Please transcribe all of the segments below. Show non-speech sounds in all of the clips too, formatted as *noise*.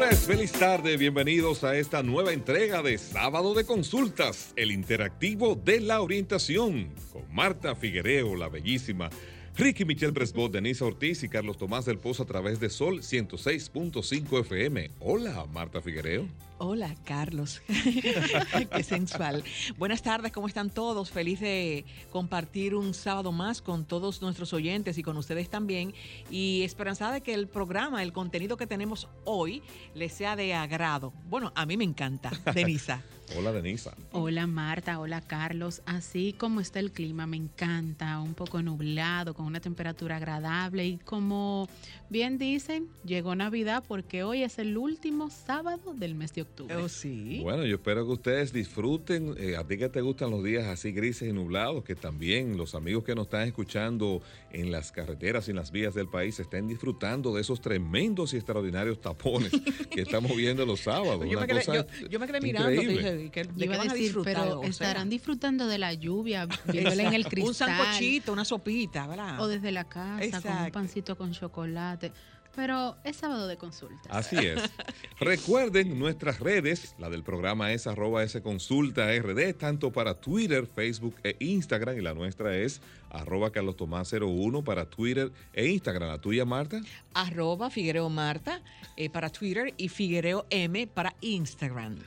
Señores, feliz tarde, bienvenidos a esta nueva entrega de Sábado de Consultas, el interactivo de la orientación, con Marta Figuereo, la bellísima, Ricky Michel Presbot, Denise Ortiz y Carlos Tomás del Pozo a través de Sol 106.5 FM. Hola, Marta Figuereo. Hola, Carlos. *laughs* Qué sensual. Buenas tardes, ¿cómo están todos? Feliz de compartir un sábado más con todos nuestros oyentes y con ustedes también. Y esperanzada de que el programa, el contenido que tenemos hoy, les sea de agrado. Bueno, a mí me encanta, *laughs* Denisa. Hola, Denisa. Hola, Marta. Hola, Carlos. Así como está el clima, me encanta. Un poco nublado, con una temperatura agradable. Y como bien dicen, llegó Navidad porque hoy es el último sábado del mes de octubre. Oh, sí. Bueno, yo espero que ustedes disfruten. eh, a ti que te gustan los días así grises y nublados, que también los amigos que nos están escuchando en las carreteras y en las vías del país estén disfrutando de esos tremendos y extraordinarios tapones *laughs* que estamos viendo los sábados. Yo Una me quedé, cosa yo- yo me quedé mirando, ¿de iba a van a decir, disfrutar? pero O sea, estarán disfrutando de la lluvia, *laughs* viéndole en el cristal. Un sancochito, una sopita, ¿verdad? O desde la casa, con un pancito con chocolate. Pero es sábado de consultas. Así es. *laughs* Recuerden nuestras redes, la del programa es arroba S consulta RD, tanto para Twitter, Facebook e Instagram, y la nuestra es arroba Carlos Tomás 01 para Twitter e Instagram. ¿La tuya, Marta? Arroba Figuereo Marta eh, para Twitter y Figuereo M para Instagram.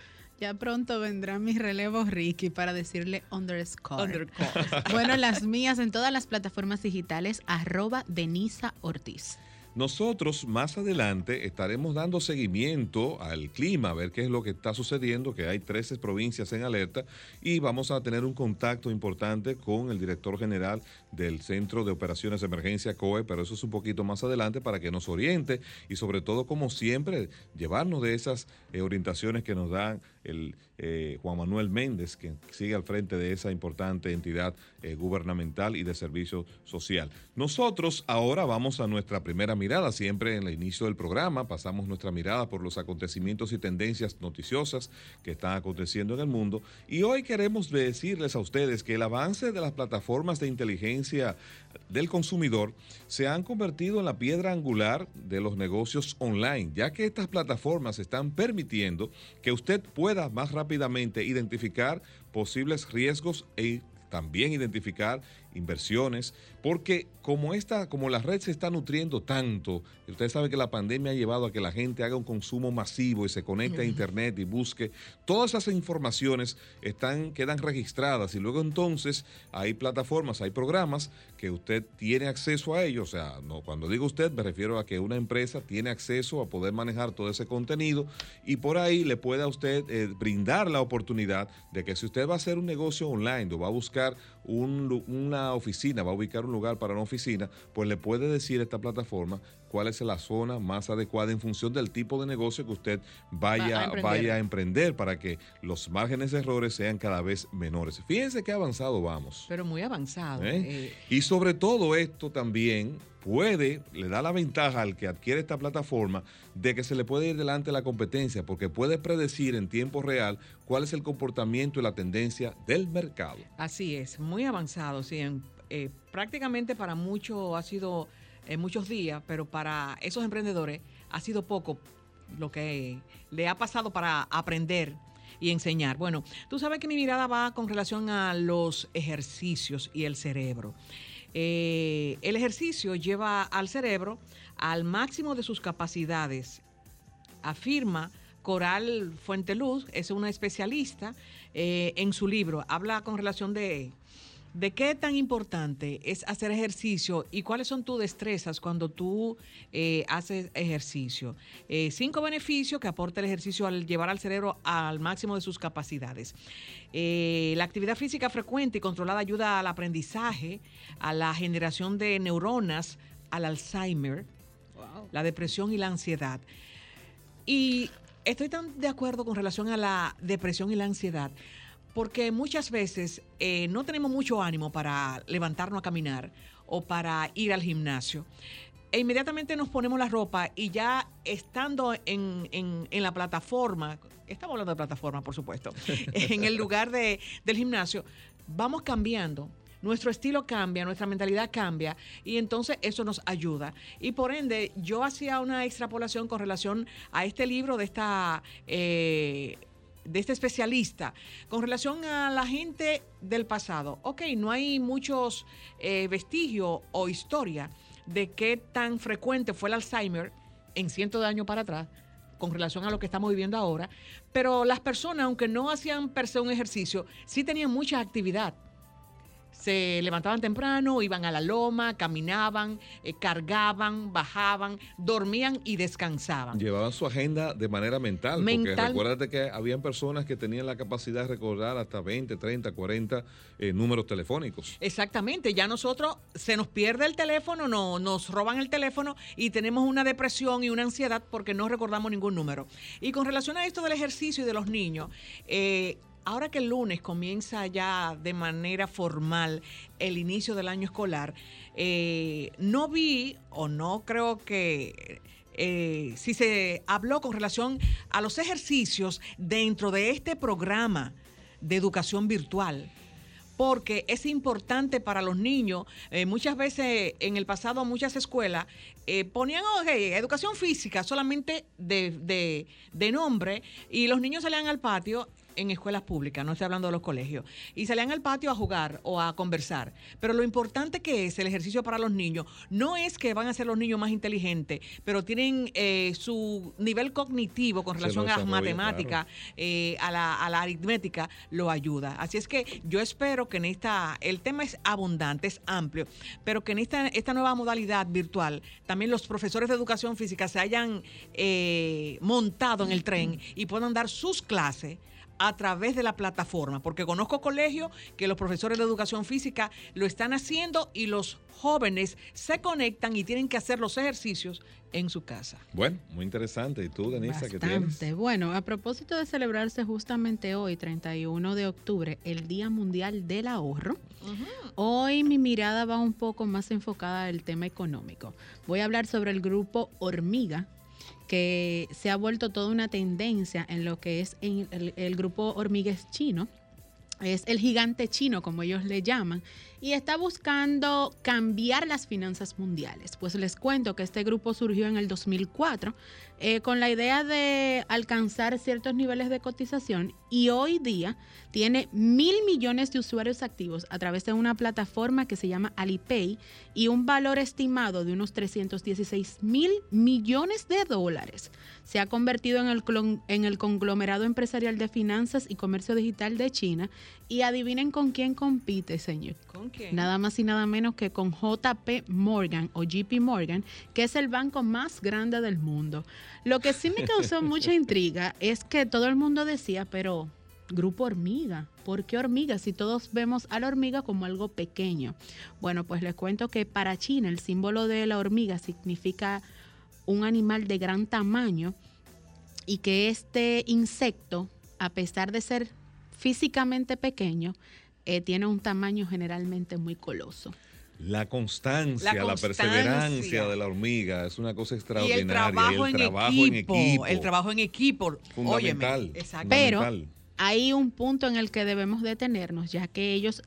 Ya pronto vendrá mi relevo Ricky para decirle underscore. Underscore. Bueno, las mías en todas las plataformas digitales, arroba Denisa Ortiz. Nosotros más adelante estaremos dando seguimiento al clima, a ver qué es lo que está sucediendo, que hay 13 provincias en alerta y vamos a tener un contacto importante con el director general del Centro de Operaciones de Emergencia COE, pero eso es un poquito más adelante para que nos oriente y sobre todo, como siempre, llevarnos de esas eh, orientaciones que nos dan el eh, Juan Manuel Méndez, que sigue al frente de esa importante entidad eh, gubernamental y de servicio social. Nosotros ahora vamos a nuestra primera mirada, siempre en el inicio del programa, pasamos nuestra mirada por los acontecimientos y tendencias noticiosas que están aconteciendo en el mundo y hoy queremos decirles a ustedes que el avance de las plataformas de inteligencia del consumidor se han convertido en la piedra angular de los negocios online, ya que estas plataformas están permitiendo que usted pueda más rápidamente identificar posibles riesgos e también identificar inversiones, porque como esta, como la red se está nutriendo tanto, y usted sabe que la pandemia ha llevado a que la gente haga un consumo masivo y se conecte a internet y busque, todas esas informaciones están, quedan registradas y luego entonces hay plataformas, hay programas que usted tiene acceso a ellos, o sea, no, cuando digo usted me refiero a que una empresa tiene acceso a poder manejar todo ese contenido y por ahí le puede a usted eh, brindar la oportunidad de que si usted va a hacer un negocio online o va a buscar una oficina, va a ubicar un lugar para una oficina, pues le puede decir a esta plataforma cuál es la zona más adecuada en función del tipo de negocio que usted Va a vaya, emprender. vaya a emprender para que los márgenes de errores sean cada vez menores. Fíjense qué avanzado vamos. Pero muy avanzado. ¿eh? eh, Y sobre todo esto también puede, le da la ventaja al que adquiere esta plataforma de que se le puede ir delante la competencia porque puede predecir en tiempo real cuál es el comportamiento y la tendencia del mercado. Así es, muy avanzado. Sí, en- eh, prácticamente para muchos ha sido eh, muchos días, pero para esos emprendedores ha sido poco lo que le ha pasado para aprender y enseñar. Bueno, tú sabes que mi mirada va con relación a los ejercicios y el cerebro. Eh, el ejercicio lleva al cerebro al máximo de sus capacidades afirma Coral Fuenteluz, es una especialista, eh, en su libro habla con relación de, de qué tan importante es hacer ejercicio y cuáles son tus destrezas cuando tú eh, haces ejercicio. Eh, cinco beneficios que aporta el ejercicio al llevar al cerebro al máximo de sus capacidades. Eh, la actividad física frecuente y controlada ayuda al aprendizaje, a la generación de neuronas, al Alzheimer, la depresión y la ansiedad. Y estoy tan de acuerdo con relación a la depresión y la ansiedad, porque muchas veces eh, no tenemos mucho ánimo para levantarnos a caminar o para ir al gimnasio. E inmediatamente nos ponemos la ropa y ya estando en, en la plataforma, estamos hablando de plataforma, por supuesto, *laughs* en el lugar de, del gimnasio, vamos cambiando nuestro estilo cambia, nuestra mentalidad cambia y entonces eso nos ayuda. Y por ende, yo hacía una extrapolación con relación a este libro de esta... Eh, de este especialista con relación a la gente del pasado. Ok, no hay muchos eh, vestigios o historia de qué tan frecuente fue el Alzheimer en cientos de años para atrás con relación a lo que estamos viviendo ahora, pero las personas, aunque no hacían per se un ejercicio, sí tenían mucha actividad se levantaban temprano, iban a la loma, caminaban, eh, cargaban, bajaban, dormían y descansaban. Llevaban su agenda de manera mental, mental. porque recuérdate que habían personas que tenían la capacidad de recordar hasta 20, 30, 40 números telefónicos. Exactamente, ya nosotros se nos pierde el teléfono, no, nos roban el teléfono y tenemos una depresión y una ansiedad porque no recordamos ningún número. Y con relación a esto del ejercicio y de los niños, eh, ahora que el lunes comienza ya de manera formal el inicio del año escolar, eh, no vi o no creo que... Eh, si se habló con relación a los ejercicios dentro de este programa de educación virtual, porque es importante para los niños. Eh, muchas veces en el pasado muchas escuelas ponían educación física solamente de, de, nombre y los niños salían al patio en escuelas públicas, no estoy hablando de los colegios, y salían al patio a jugar o a conversar. Pero lo importante que es el ejercicio para los niños, no es que van a ser los niños más inteligentes, pero tienen eh, su nivel cognitivo con relación a las matemáticas, eh, a, la, a la aritmética, lo ayuda. Así es que yo espero que en esta, el tema es abundante, es amplio, pero que en esta, esta nueva modalidad virtual, también los profesores de educación física se hayan eh, montado en el tren y puedan dar sus clases a través de la plataforma, porque conozco colegios que los profesores de educación física lo están haciendo y los jóvenes se conectan y tienen que hacer los ejercicios en su casa. Bueno, muy interesante. ¿Y tú, Denisa, qué tienes? Bueno, a propósito de celebrarse justamente hoy, 31 de octubre, el Día Mundial del Ahorro, hoy mi mirada va un poco más enfocada al tema económico. Voy a hablar sobre el grupo Hormiga, que se ha vuelto toda una tendencia en lo que es el, el grupo Hormigues Chino. Es el gigante chino, como ellos le llaman, y está buscando cambiar las finanzas mundiales. Pues les cuento que este grupo surgió en el 2004 eh, con la idea de alcanzar ciertos niveles de cotización y hoy día tiene mil millones de usuarios activos a través de una plataforma que se llama Alipay y un valor estimado de unos 316 mil millones de dólares. Se ha convertido en el, en el conglomerado empresarial de finanzas y comercio digital de China y adivinen con quién compite, señor. Nada más y nada menos que con JP Morgan o JP Morgan, que es el banco más grande del mundo. Lo que sí me causó *laughs* mucha intriga es que todo el mundo decía, pero grupo hormiga. ¿Por qué hormiga si todos vemos a la hormiga como algo pequeño? Bueno, pues les cuento que para China el símbolo de la hormiga significa un animal de gran tamaño y que este insecto, a pesar de ser físicamente pequeño, eh, tiene un tamaño generalmente muy coloso. La constancia, la, perseverancia de la hormiga es una cosa extraordinaria. Y el trabajo, en, equipo, El trabajo en equipo. Fundamental. Pero hay un punto en el que debemos detenernos, ya que ellos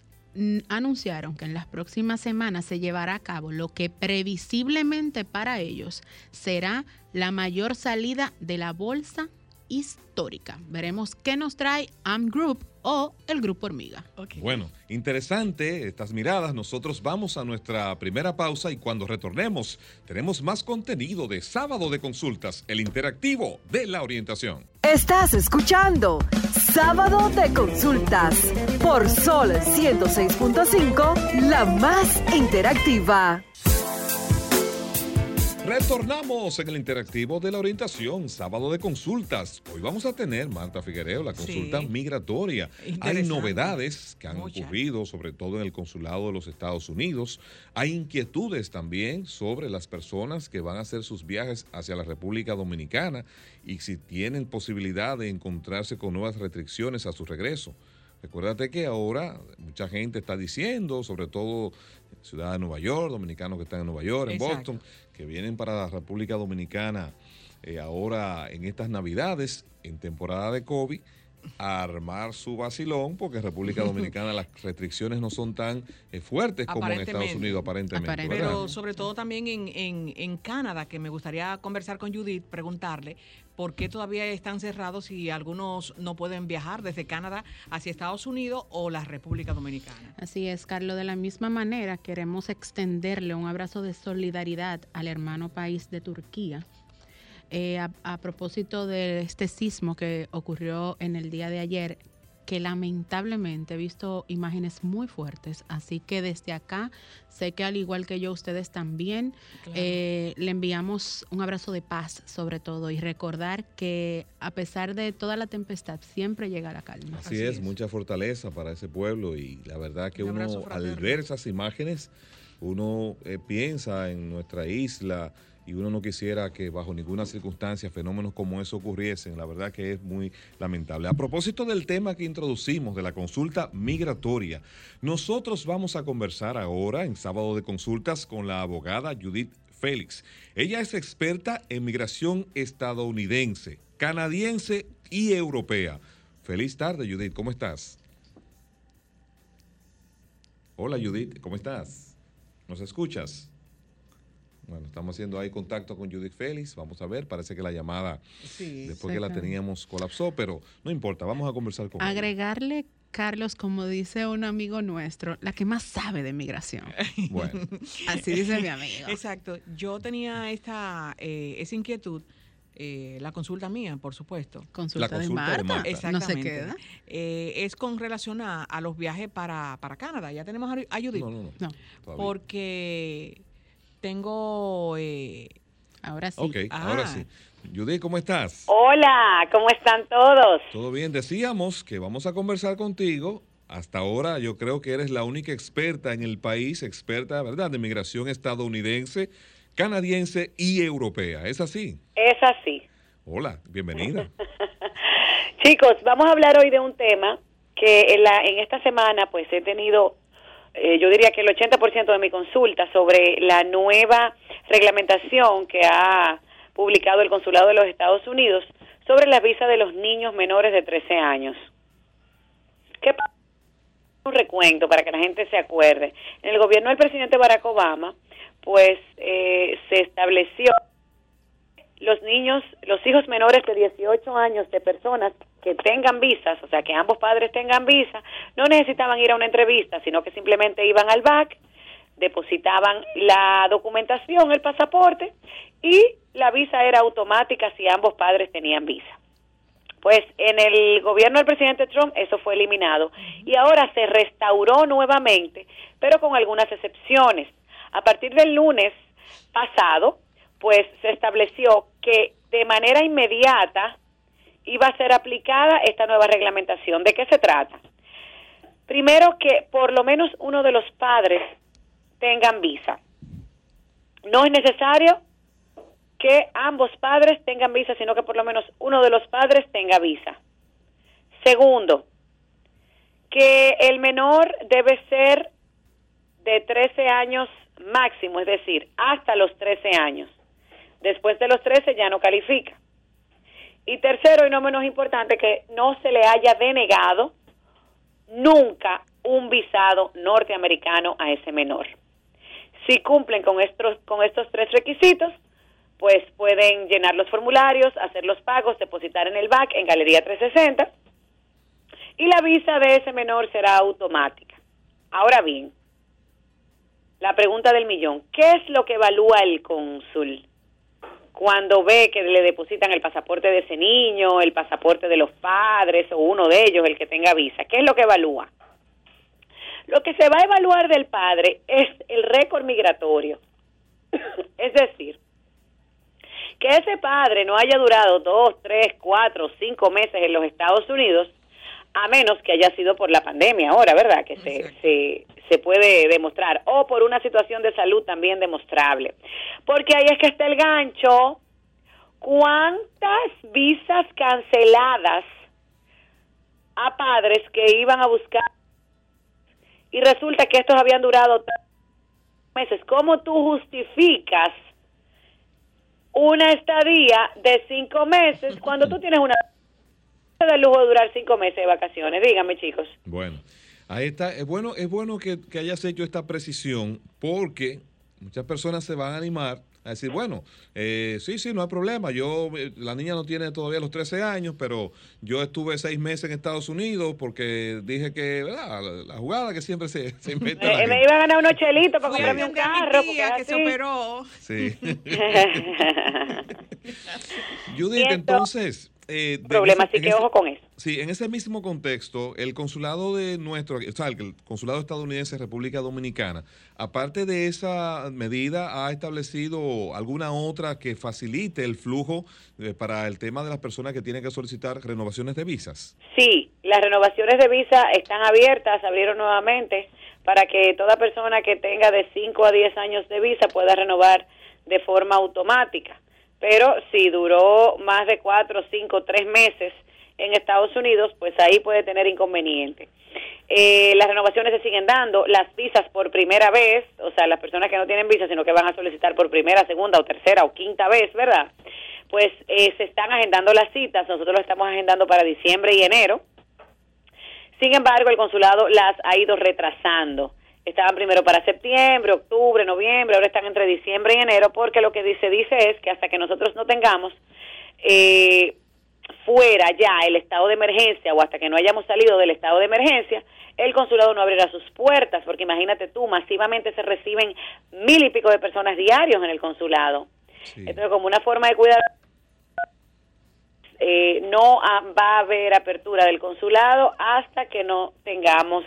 anunciaron que en las próximas semanas se llevará a cabo lo que previsiblemente para ellos será la mayor salida de la bolsa histórica. Veremos qué nos trae AM Group o el Grupo Hormiga. Bueno, interesante estas miradas. Nosotros vamos a nuestra primera pausa y cuando retornemos tenemos más contenido de Sábado de Consultas, el interactivo de la orientación. Estás escuchando Sábado de Consultas por Sol 106.5, la más interactiva. Retornamos en el interactivo de la orientación, sábado de consultas. Hoy vamos a tener, Marta Figuereo, la consulta Sí. migratoria. Hay novedades que han Muchas. ocurrido, sobre todo en el consulado de los Estados Unidos. Hay inquietudes también sobre las personas que van a hacer sus viajes hacia la República Dominicana y si tienen posibilidad de encontrarse con nuevas restricciones a su regreso. Recuérdate que ahora mucha gente está diciendo, sobre todo ciudad de Nueva York, dominicanos que están en Nueva York, en Exacto. Boston, que vienen para la República Dominicana eh, ahora en estas Navidades, en temporada de COVID, a armar su vacilón, porque en República *laughs* Dominicana las restricciones no son tan eh, fuertes como en Estados. Unidos, aparentemente. Aparentemente. Pero sobre todo también en, en, en Canadá, que me gustaría conversar con Judith, preguntarle por qué todavía están cerrados y algunos no pueden viajar desde Canadá hacia Estados Unidos o la República Dominicana. Así es, Carlos. De la misma manera, queremos extenderle un abrazo de solidaridad al hermano país de Turquía. Eh, a, a propósito de este sismo que ocurrió en el día de ayer, que lamentablemente he visto imágenes muy fuertes, así que desde acá sé que al igual que yo, ustedes también Claro. eh, le enviamos un abrazo de paz sobre todo y recordar que a pesar de toda la tempestad siempre llega la calma. Así, Así es, es. mucha fortaleza para ese pueblo y la verdad que Un uno al ver esas imágenes, uno eh, piensa en nuestra isla y uno no quisiera que bajo ninguna circunstancia fenómenos como eso ocurriesen. La verdad que es muy lamentable. A propósito del tema que introducimos de la consulta migratoria, nosotros vamos a conversar ahora en sábado de consultas con la abogada Judith Félix. Ella es experta en migración estadounidense, canadiense y europea. Feliz tarde, Judith. ¿Cómo estás? Hola, Judith. ¿Cómo estás? ¿Nos escuchas? Bueno, estamos haciendo ahí contacto con Judith Félix. Vamos a ver. Parece que la llamada, Sí. después que la teníamos, colapsó, pero no importa. Vamos a conversar con ella. Agregarle, Carlos, como dice un amigo nuestro, la que más sabe de migración. *laughs* Bueno, *laughs* Así dice mi amigo. Exacto. Yo tenía esta eh, esa inquietud, eh, la consulta mía, por supuesto. Consulta, La de Marta. Marta. No se Exactamente. queda. Eh, es con relación a, a los viajes para, para Canadá. Ya tenemos a, a Judith. no, no, no. No. Porque tengo... eh, ahora sí. Ok, ahora Ah. sí. Judith, ¿cómo estás? Hola, ¿cómo están todos? Todo bien, decíamos que vamos a conversar contigo. Hasta ahora yo creo que eres la única experta en el país, experta, ¿verdad?, de migración estadounidense, canadiense y europea. ¿Es así? Es así. Hola, bienvenida. *laughs* *laughs* Chicos, vamos a hablar hoy de un tema que en, la, en esta semana pues he tenido, eh, yo diría que el 80% de mi consulta sobre la nueva reglamentación que ha publicado el Consulado de los Estados Unidos sobre la visa de los niños menores de 13 años. ¿Qué? Un recuento para que la gente se acuerde. En el gobierno del presidente Barack Obama, pues eh, se estableció los niños, los hijos menores de 18 años de personas que tengan visas, o sea, que ambos padres tengan visa, no necesitaban ir a una entrevista, sino que simplemente iban al BAC, depositaban la documentación, el pasaporte, y la visa era automática si ambos padres tenían visa. Pues en el gobierno del presidente Trump eso fue eliminado y ahora se restauró nuevamente, pero con algunas excepciones. A partir del lunes pasado, pues se estableció que de manera inmediata iba a ser aplicada esta nueva reglamentación. ¿De qué se trata? Primero que por lo menos uno de los padres tengan visa. No es necesario que ambos padres tengan visa, sino que por lo menos uno de los padres tenga visa. Segundo, que el menor debe ser de 13 años máximo, es decir, hasta los 13 años. Después de los 13 ya no califica. Y tercero, y no menos importante, que no se le haya denegado nunca un visado norteamericano a ese menor. Si cumplen con estos, con estos tres requisitos, pues pueden llenar los formularios, hacer los pagos, depositar en el BAC, en Galería 360, y la visa de ese menor será automática. Ahora bien, la pregunta del millón, ¿qué es lo que evalúa el cónsul cuando ve que le depositan el pasaporte de ese niño, el pasaporte de los padres o uno de ellos, el que tenga visa? ¿Qué es lo que evalúa? Lo que se va a evaluar del padre es el récord migratorio. *coughs* es decir, Que ese padre no haya durado dos, tres, cuatro, cinco meses en los Estados Unidos, a menos que haya sido por la pandemia ahora, ¿verdad? Que se, se, se puede demostrar. O por una situación de salud también demostrable. Porque ahí es que está el gancho. ¿Cuántas visas canceladas a padres que iban a buscar y resulta que estos habían durado meses? ¿Cómo tú justificas una estadía de cinco meses cuando tú tienes una de lujo de durar cinco meses de vacaciones? Dígame, chicos. Bueno, ahí está. Es bueno, es bueno que, que hayas hecho esta precisión porque muchas personas se van a animar a decir, bueno, eh, sí, sí, no hay problema. Yo, eh, la niña no tiene todavía los 13 años, pero yo estuve seis meses en Estados Unidos porque dije que, ¿verdad? La, la jugada que siempre se, se inventa. la Me, iba a ganar unos chelitos para comprarme un mi carro. porque tía es que se operó. Sí. *laughs* *laughs* Judith, entonces, entonces... eh, Problema, así que ese- ojo con eso. Sí, en ese mismo contexto, el consulado de nuestro, o sea, el consulado estadounidense de República Dominicana, aparte de esa medida, ¿ha establecido alguna otra que facilite el flujo eh, para el tema de las personas que tienen que solicitar renovaciones de visas? Sí, las renovaciones de visa están abiertas, se abrieron nuevamente para que toda persona que tenga de 5 a 10 años de visa pueda renovar de forma automática. Pero si duró más de 4, 5, 3 meses en Estados Unidos, pues ahí puede tener inconveniente. Eh, las renovaciones se siguen dando, las visas por primera vez, o sea, las personas que no tienen visa, sino que van a solicitar por primera, segunda o tercera o quinta vez, ¿verdad? Pues eh, se están agendando las citas, nosotros lo estamos agendando para diciembre y enero. Sin embargo, el consulado las ha ido retrasando. Estaban primero para septiembre, octubre, noviembre, ahora están entre diciembre y enero, porque lo que se dice es que hasta que nosotros no tengamos eh, fuera ya el estado de emergencia o hasta que no hayamos salido del estado de emergencia, el consulado no abrirá sus puertas, porque imagínate tú, masivamente se reciben mil y pico de personas diarios en el consulado. Sí. Entonces, como una forma de cuidar, eh, no va a haber apertura del consulado hasta que no tengamos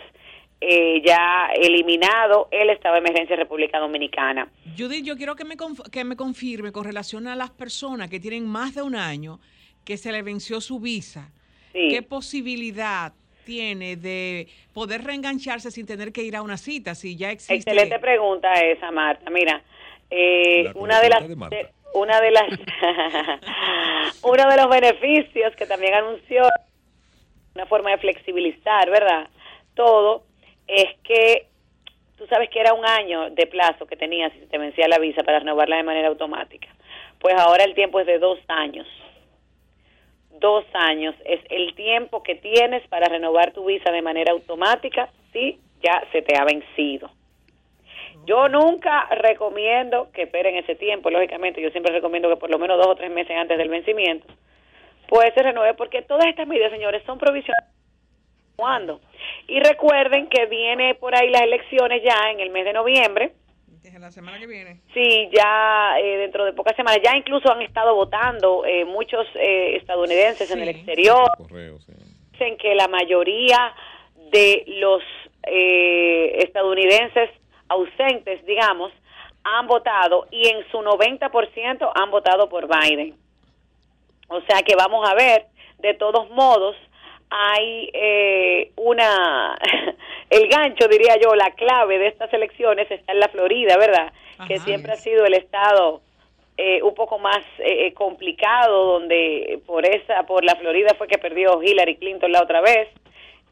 eh, ya eliminado el estado de emergencia en República Dominicana. Judith, yo quiero que me, que me confirme con relación a las personas que tienen más de un año que se le venció su visa. Sí. ¿Qué posibilidad tiene de poder reengancharse sin tener que ir a una cita? Si ya existe. Excelente pregunta esa, Marta. Mira, eh, La una de las de- una de las *laughs* uno de los beneficios que también anunció una forma de flexibilizar, ¿verdad? Todo es que tú sabes que era un año de plazo que tenías si te vencía la visa para renovarla de manera automática. Pues ahora el tiempo es de dos años. Dos años es el tiempo que tienes para renovar tu visa de manera automática si ya se te ha vencido. Yo nunca recomiendo que esperen ese tiempo, lógicamente, yo siempre recomiendo que por lo menos dos o tres meses antes del vencimiento, pues se renueve, porque todas estas medidas, señores, son provisionales. ¿Cuándo? Y recuerden que viene por ahí las elecciones ya en el mes de noviembre, Desde la semana que viene. Sí, ya eh, dentro de pocas semanas, ya incluso han estado votando eh, muchos eh, estadounidenses en el Sí. exterior. Correo, sí. Dicen que la mayoría de los eh, estadounidenses ausentes, digamos, han votado y en su 90% han votado por Biden. O sea que vamos a ver, de todos modos, hay eh, una, *laughs* el gancho, diría yo, la clave de estas elecciones está en la Florida, ¿verdad? que siempre ha sido el estado eh, un poco más eh, complicado, donde por esa, por la Florida fue que perdió Hillary Clinton la otra vez.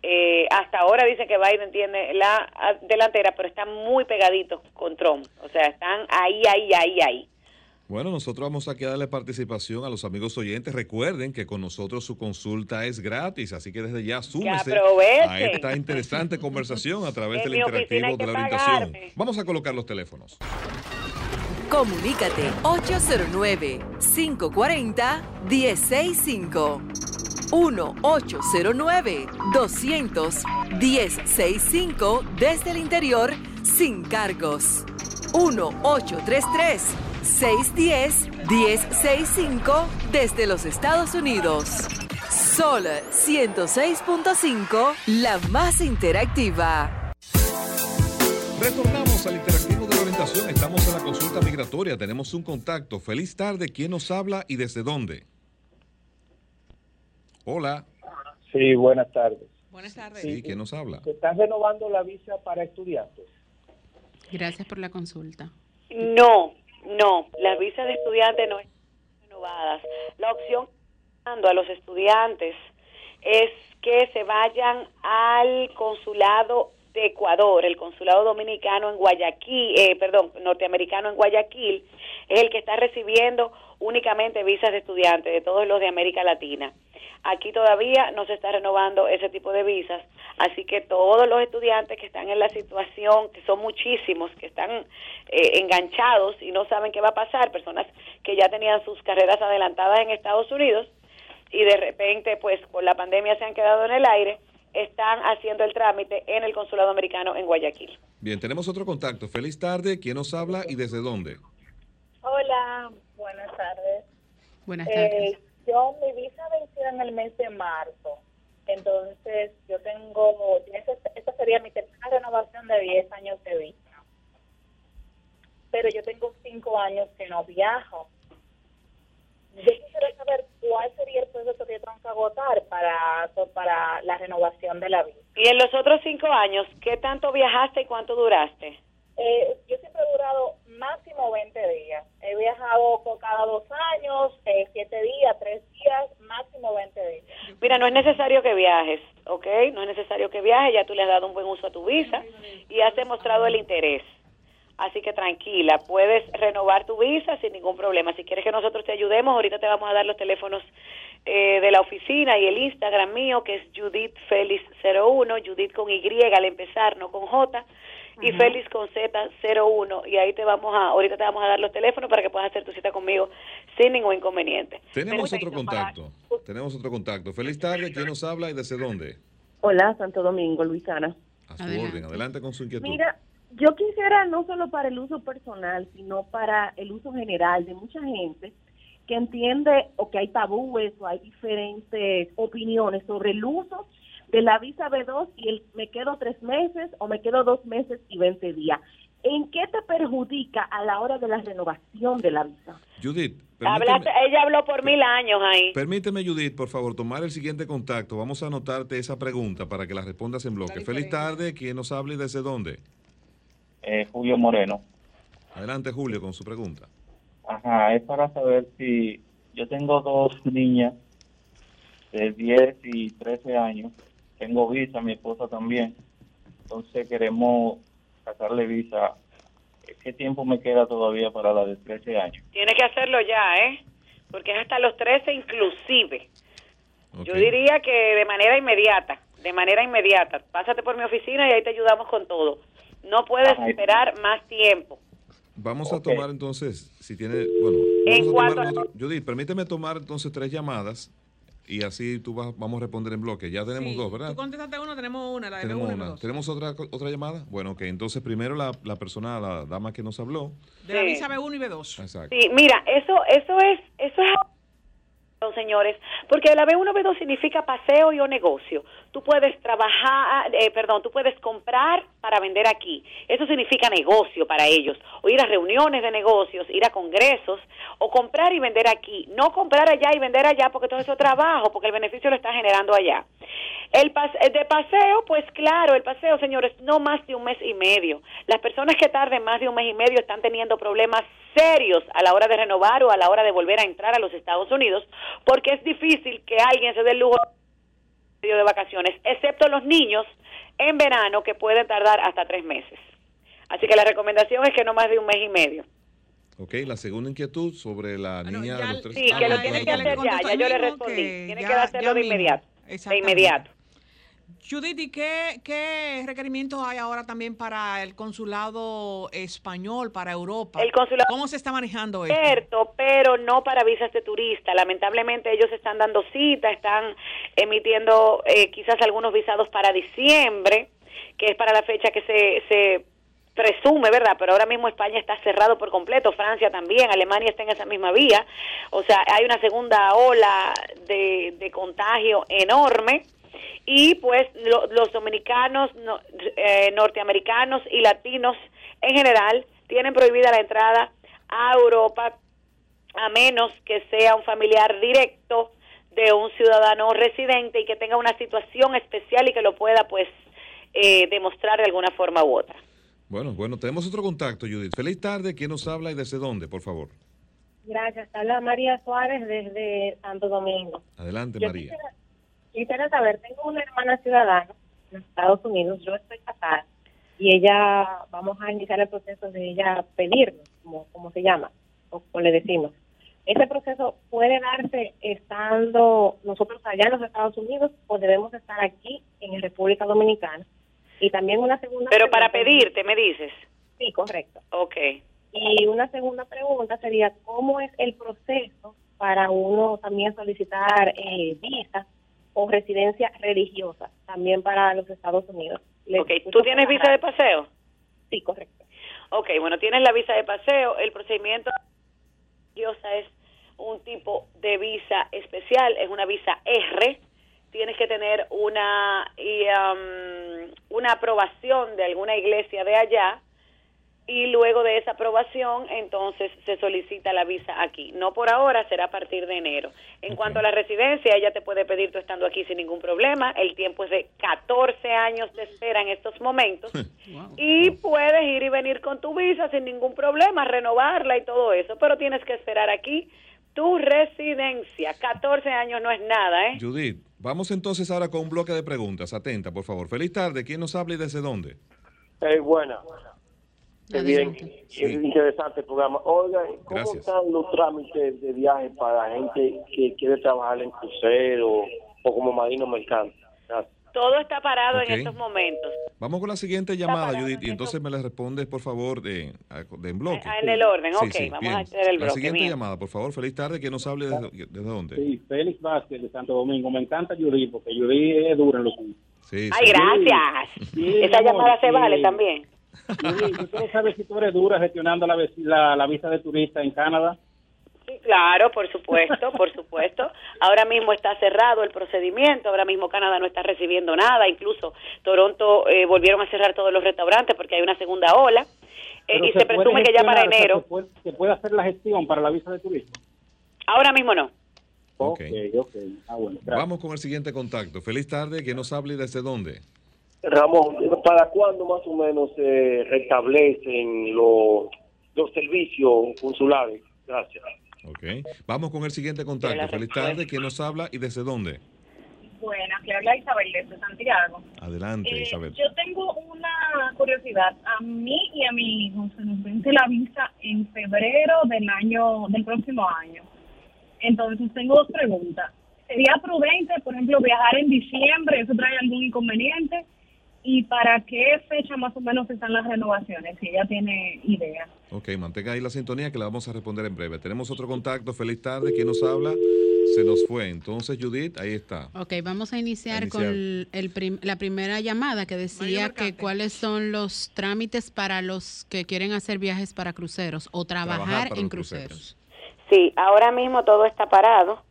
Eh, hasta ahora dice que Biden tiene la ah, delantera, pero están muy pegaditos con Trump. O sea, están ahí, ahí, ahí, ahí. Bueno, nosotros vamos aquí a darle participación a los amigos oyentes. Recuerden que con nosotros su consulta es gratis, así que desde ya súmese a esta interesante *laughs* conversación a través En del interactivo de la orientación. pagarme. Vamos a colocar los teléfonos. Comunícate 809-540-1065. 1-809-200-1065 desde el interior sin cargos. 1-833-610-1065 desde los Estados Unidos. Sol 106.5, la más interactiva. Retornamos al interactivo de la orientación. Estamos en la consulta migratoria. Tenemos un contacto. Feliz tarde. ¿Quién nos habla y desde dónde? Hola. Sí, buenas tardes. Buenas tardes. Sí, ¿quién nos habla? ¿Se está renovando la visa para estudiantes? Gracias por la consulta. No, no, las visas de estudiantes no están renovadas. La opción dando a los estudiantes es que se vayan al consulado de Ecuador, el consulado dominicano en Guayaquil, eh, perdón, norteamericano en Guayaquil, es el que está recibiendo únicamente visas de estudiantes de todos los de América Latina. Aquí todavía no se está renovando ese tipo de visas, así que todos los estudiantes que están en la situación, que son muchísimos, que están eh, enganchados y no saben qué va a pasar, personas que ya tenían sus carreras adelantadas en Estados Unidos y de repente, pues por la pandemia se han quedado en el aire, están haciendo el trámite en el consulado americano en Guayaquil. Bien, tenemos otro contacto. Feliz tarde. ¿Quién nos habla y desde dónde? Hola, buenas tardes. Buenas tardes. Eh, yo, mi visa venció en el mes de marzo. Entonces, yo tengo, esa, esa sería mi tercera renovación de 10 años de visa. Pero yo tengo 5 años que no viajo. Yo quisiera saber cuál sería el proceso que tengo que agotar para, para la renovación de la visa. Y en los otros cinco años, ¿qué tanto viajaste y cuánto duraste? Eh, yo siempre he durado máximo 20 días. He viajado por cada dos años, 7 días, 3 días, máximo 20 días. Mira, no es necesario que viajes, ¿ok? No es necesario que viajes, ya tú le has dado un buen uso a tu visa y has demostrado el interés. Así que tranquila, puedes renovar tu visa sin ningún problema. Si quieres que nosotros te ayudemos, ahorita te vamos a dar los teléfonos eh, de la oficina y el Instagram mío, que es Judith Félix 01, Judith con Y al empezar, no con J, y Félix con Z 01. Y ahí te vamos a, ahorita te vamos a dar los teléfonos para que puedas hacer tu cita conmigo sin ningún inconveniente. Tenemos otro para- contacto. Tenemos otro contacto. Feliz tarde. ¿Quién nos habla y desde dónde? Hola, Santo Domingo, Luisana. A su Adelante. orden. Adelante con su inquietud. Mira, yo quisiera no solo para el uso personal, sino para el uso general de mucha gente que entiende o que hay tabúes o hay diferentes opiniones sobre el uso de la visa B2 y el me quedo tres meses o me quedo dos meses y 20 días. ¿En qué te perjudica a la hora de la renovación de la visa? Judith, Hablaste- ella habló por mil años ahí. permíteme, Judith, por favor, tomar el siguiente contacto. Vamos a anotarte esa pregunta para que la respondas en bloque. Feliz tarde. ¿Quién nos habla y desde dónde? Eh, Julio Moreno. Adelante, Julio, con su pregunta. Ajá, es para saber si yo tengo dos niñas de 10 y 13 años. Tengo visa, mi esposa también. Entonces queremos sacarle visa. ¿Qué tiempo me queda todavía para la de 13 años? Tienes que hacerlo ya, ¿eh? Porque es hasta los 13 inclusive. Yo diría que de manera inmediata, de manera inmediata. Pásate por mi oficina y ahí te ayudamos con todo. No puedes esperar más tiempo. Vamos a tomar entonces, si tiene, bueno, En a tomar a- Judith, permíteme tomar entonces tres llamadas y así tú vas, vamos a responder en bloque. Ya tenemos Sí, dos, ¿verdad? Tú contestaste uno, tenemos una, la de Tenemos una. dos. ¿Tenemos otra, otra llamada? Bueno, ok. Entonces, primero la, la persona, la dama que nos habló. De la visa B1 y B2. Exacto. Sí, mira, eso eso es eso es señores, porque la B1 B2 significa paseo y o negocio. Tú puedes trabajar, eh, perdón, tú puedes comprar para vender aquí. Eso significa negocio para ellos. O ir a reuniones de negocios, ir a congresos, o comprar y vender aquí. No comprar allá y vender allá porque todo eso es trabajo, porque el beneficio lo está generando allá. El eh, de paseo, pues claro, el paseo, señores, no más de un mes y medio. Las personas que tarden más de un mes y medio están teniendo problemas serios a la hora de renovar o a la hora de volver a entrar a los Estados Unidos, porque es difícil que alguien se dé el lujo de vacaciones, excepto los niños en verano que pueden tardar hasta tres meses. Así que la recomendación es que no más de un mes y medio. Ok, la segunda inquietud sobre la Bueno, niña ya- de los tres Sí, Ah, que lo tiene que hacer ya, ya yo le respondí. que Tiene ya- que hacerlo de inmediato. De inmediato. Judith, ¿y qué, qué requerimientos hay ahora también para el consulado español, para Europa? El consulado- ¿Cómo se está manejando esto? Cierto, pero no para visas de turista. Lamentablemente ellos están dando cita, están emitiendo eh, quizás algunos visados para diciembre, que es para la fecha que se, se presume, ¿verdad? Pero ahora mismo España está cerrado por completo, Francia también, Alemania está en esa misma vía. O sea, hay una segunda ola de, de contagio enorme y pues lo- los dominicanos, no- eh, norteamericanos y latinos en general tienen prohibida la entrada a Europa a menos que sea un familiar directo de un ciudadano residente y que tenga una situación especial y que lo pueda pues eh, demostrar de alguna forma u otra. Bueno, bueno, tenemos otro contacto, Judith. Feliz tarde. ¿Quién nos habla y desde dónde, por favor? Gracias. Habla María Suárez desde Santo Domingo. Adelante, Yo María. Quisiera, quisiera saber, tengo una hermana ciudadana en Estados Unidos, yo estoy casada, y ella, vamos a iniciar el proceso de ella pedirnos, como, como se llama, o como le decimos. ¿Ese proceso puede darse estando nosotros allá en los Estados Unidos o debemos estar aquí en República Dominicana? Y también una segunda Pero para pedirte, me dices. Sí, correcto. Ok. Y una segunda pregunta sería, ¿cómo es el proceso para uno también solicitar eh, visa o residencia religiosa también para los Estados Unidos? Les Ok, ¿tú tienes visa de paseo? Sí, correcto. Ok, bueno, tienes la visa de paseo. El procedimiento religiosa es un tipo de visa especial, es una visa R. Tienes que tener una, y, um, una aprobación de alguna iglesia de allá y luego de esa aprobación entonces se solicita la visa aquí. No por ahora, será a partir de enero. En cuanto a la residencia, ella te puede pedir tú estando aquí sin ningún problema. El tiempo es de 14 años de espera en estos momentos *laughs* y puedes ir y venir con tu visa sin ningún problema, renovarla y todo eso, pero tienes que esperar aquí tu residencia. 14 años no es nada, ¿eh? Judith, vamos entonces ahora con un bloque de preguntas. Atenta, por favor. Feliz tarde. ¿Quién nos habla y desde dónde? Eh, buena. Qué bien, es interesante el programa. Oigan, ¿cómo Gracias. están los trámites de viaje para gente que quiere trabajar en crucero o como marino mercante? Gracias. Todo está parado Ok. en estos momentos. Vamos con la siguiente llamada, Judith, y entonces me la respondes, por favor, de, de en bloque. Ah, en el orden, Sí, ok, sí, vamos bien. a hacer el La bloque, siguiente bien. llamada, por favor. Feliz tarde. ¿Quién nos hable desde, desde dónde? Sí, Félix Vázquez de Santo Domingo. Me encanta Yuri, porque Yuri es dura en lo que Sí, Ay, sí. gracias. Sí, Esa llamada se sí. vale también. Yuri, ¿tú quieres saber si tú eres dura gestionando la, ves- la, la visa de turista en Canadá? Claro, por supuesto, por supuesto. Ahora mismo está cerrado el procedimiento, ahora mismo Canadá no está recibiendo nada, incluso Toronto eh, volvieron a cerrar todos los restaurantes porque hay una segunda ola eh, y se, presume que ya para gestionar, o sea, enero, Se puede, se puede hacer la gestión para la visa de turista. ahora mismo no. Ok. ok. Ah, bueno. Vamos con el siguiente contacto. Feliz tarde. ¿Quién nos hable y desde dónde? Ramón, ¿para cuándo más o menos se restablecen los, los servicios consulares? Gracias. Ok. Vamos con el siguiente contacto. Feliz tarde. ¿Quién nos habla y desde dónde? Buenas, le habla Isabel desde Santiago. Adelante, Eh, Isabel. Yo tengo una curiosidad. A mí y a mi hijo se nos vence la visa en febrero del año del próximo año. Entonces tengo dos preguntas. ¿Sería prudente, por ejemplo, viajar en diciembre? ¿Eso trae algún inconveniente? ¿Y para qué fecha más o menos están las renovaciones? Si ella tiene idea. Ok, mantenga ahí la sintonía que la vamos a responder en breve. Tenemos otro contacto. Feliz tarde. ¿Quién nos habla? Se nos fue. Entonces, Judith, ahí está. Ok, vamos a iniciar, A iniciar. con el prim- la primera llamada que decía que cuáles son los trámites para los que quieren hacer viajes para cruceros o trabajar, en los cruceros. Sí, ahora mismo todo está parado.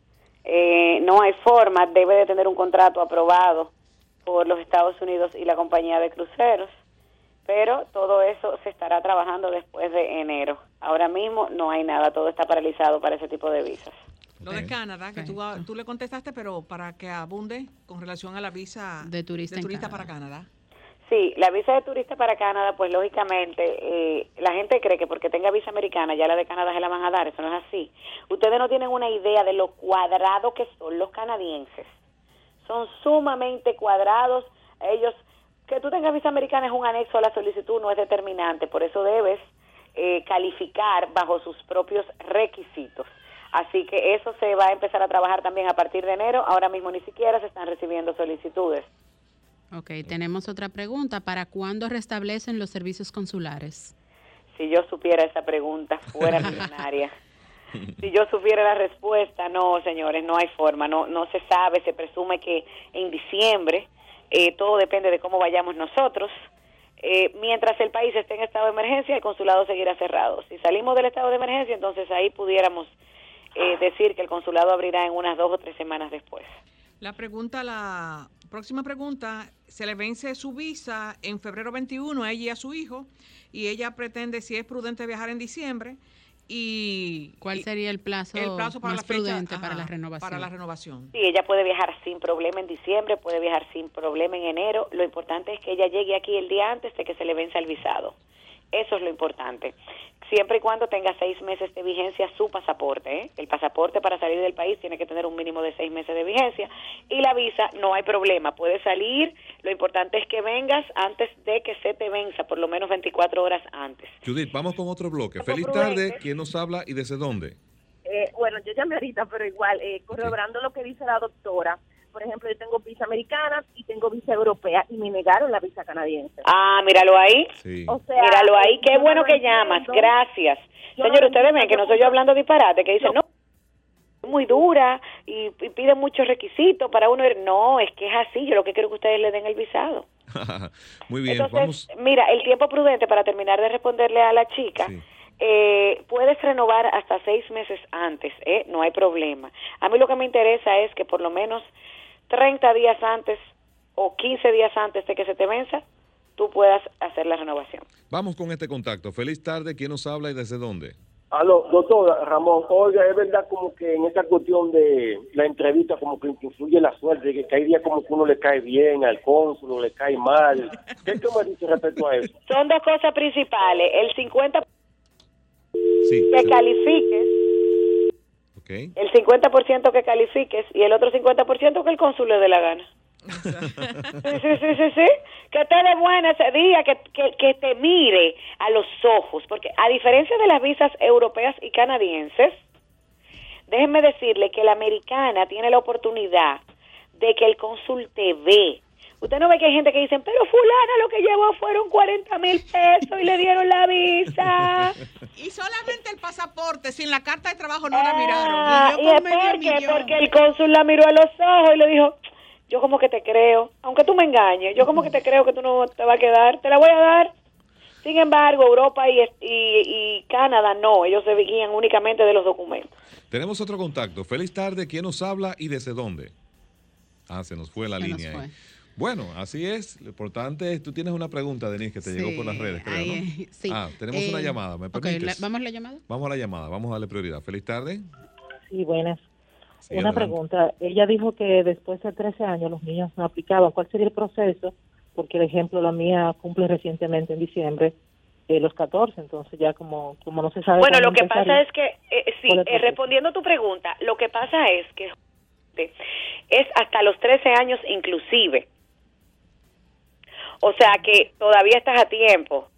Eh, no hay forma, debe de tener un contrato aprobado por los Estados Unidos y la compañía de cruceros, pero todo eso se estará trabajando después de enero. Ahora mismo no hay nada, todo está paralizado para ese tipo de visas. Lo de Canadá, que tú, tú le contestaste, pero para que abunde con relación a la visa de turista, para Canadá. Sí, la visa de turista para Canadá, pues lógicamente eh, la gente cree que porque tenga visa americana ya la de Canadá se la van a dar, eso no es así. Ustedes no tienen una idea de lo cuadrado que son los canadienses. Son sumamente cuadrados. Ellos, que tú tengas visa americana es un anexo a la solicitud, no es determinante, por eso debes eh, calificar bajo sus propios requisitos. Así que eso se va a empezar a trabajar también a partir de enero. Ahora mismo ni siquiera se están recibiendo solicitudes. Ok, tenemos otra pregunta. ¿Para cuándo restablecen los servicios consulares? Si yo supiera esa pregunta, fuera millonaria. *laughs* *laughs* Si yo supiera la respuesta, no, señores, no hay forma, no, no se sabe, se presume que en diciembre, eh, todo depende de cómo vayamos nosotros. Eh, mientras el país esté en estado de emergencia, el consulado seguirá cerrado. Si salimos del estado de emergencia, entonces ahí pudiéramos eh, decir que el consulado abrirá en unas dos o tres semanas después. La pregunta la próxima pregunta, se le vence su visa en febrero 21 a ella y a su hijo y ella pretende si es prudente viajar en diciembre y ¿Cuál y- sería el plazo, el plazo para más la fecha, prudente ajá, para la renovación? Para la renovación. Sí, ella puede viajar sin problema en diciembre, puede viajar sin problema en enero. Lo importante es que ella llegue aquí el día antes de que se le venza el visado. Eso es lo importante. Siempre y cuando tenga seis meses de vigencia su pasaporte. ¿eh? El pasaporte para salir del país tiene que tener un mínimo de seis meses de vigencia. Y la visa, no hay problema. Puede salir. Lo importante es que vengas antes de que se te venza, por lo menos 24 horas antes. Judith, vamos con otro bloque. Feliz prudente. tarde. ¿Quién nos habla y desde dónde? Eh, bueno, yo llamé ahorita, pero igual, eh, corroborando lo que dice la doctora, por ejemplo, yo tengo visa americana y tengo visa europea y me negaron la visa canadiense. Ah, míralo ahí. Sí. O sea, Míralo ahí. Qué bueno no que llamas. Gracias. Señor, ustedes ven que no soy yo hablando disparate, que dicen, no, es muy dura y, y pide muchos requisitos para uno ir. No, es que es así. Yo lo que quiero es que ustedes le den el visado. *laughs* Muy bien, Entonces, vamos. mira, el tiempo prudente para terminar de responderle a la chica. Sí. eh, puedes renovar hasta seis meses antes, ¿eh? no hay problema. A mí lo que me interesa es que por lo menos 30 días antes o 15 días antes de que se te venza, tú puedas hacer la renovación. Vamos con este contacto. Feliz tarde. ¿Quién nos habla y desde dónde? Aló, doctora Ramón, oiga, es verdad como que en esta cuestión de la entrevista como que influye la suerte, que hay días como que uno le cae bien al cónsul o le cae mal. ¿Qué tú me dices respecto a eso? Son dos cosas principales. El 50% Sí. que califiques, Ok. el 50% que califiques y el otro 50% que el cónsul le dé la gana. Sí, sí, sí, sí, sí. Que te dé buena ese día, que, que, que te mire a los ojos. Porque a diferencia de las visas europeas y canadienses, déjenme decirle que la americana tiene la oportunidad de que el cónsul te ve. Usted no ve que hay gente que dicen, pero fulana lo que llevó fueron 40 mil pesos y le dieron la visa. *laughs* Y solamente el pasaporte, sin la carta de trabajo no la miraron. Ah, Y ¿Y yo es porque, porque el cónsul la miró a los ojos y le dijo, yo como que te creo, aunque tú me engañes, yo como que te creo que tú no te va a quedar, te la voy a dar. Sin embargo, Europa y, y, y Canadá no, ellos se guían únicamente de los documentos. Tenemos otro contacto. Feliz tarde. ¿Quién nos habla y desde dónde? Ah, se nos fue la Se nos línea. fue. ahí. Bueno, así es. Lo importante es, tú tienes una pregunta, Denise, que te llegó por las redes, creo, ¿no? sí. Ah, tenemos una Eh, llamada, ¿me permites? la- ¿Vamos a la llamada? Vamos a la llamada, vamos a darle prioridad. Feliz tarde. Sí, buenas. Sí, Una adelante. pregunta. Ella dijo que después de 13 años los niños no aplicaban. ¿Cuál sería el proceso? Porque, por ejemplo, la mía cumple recientemente en diciembre eh, los 14, entonces ya como, como no se sabe. Bueno, lo que pasa es que, eh, sí, ¿Cuál es el eh, respondiendo a tu pregunta, lo que pasa es que es hasta los 13 años inclusive. O sea que todavía estás a tiempo.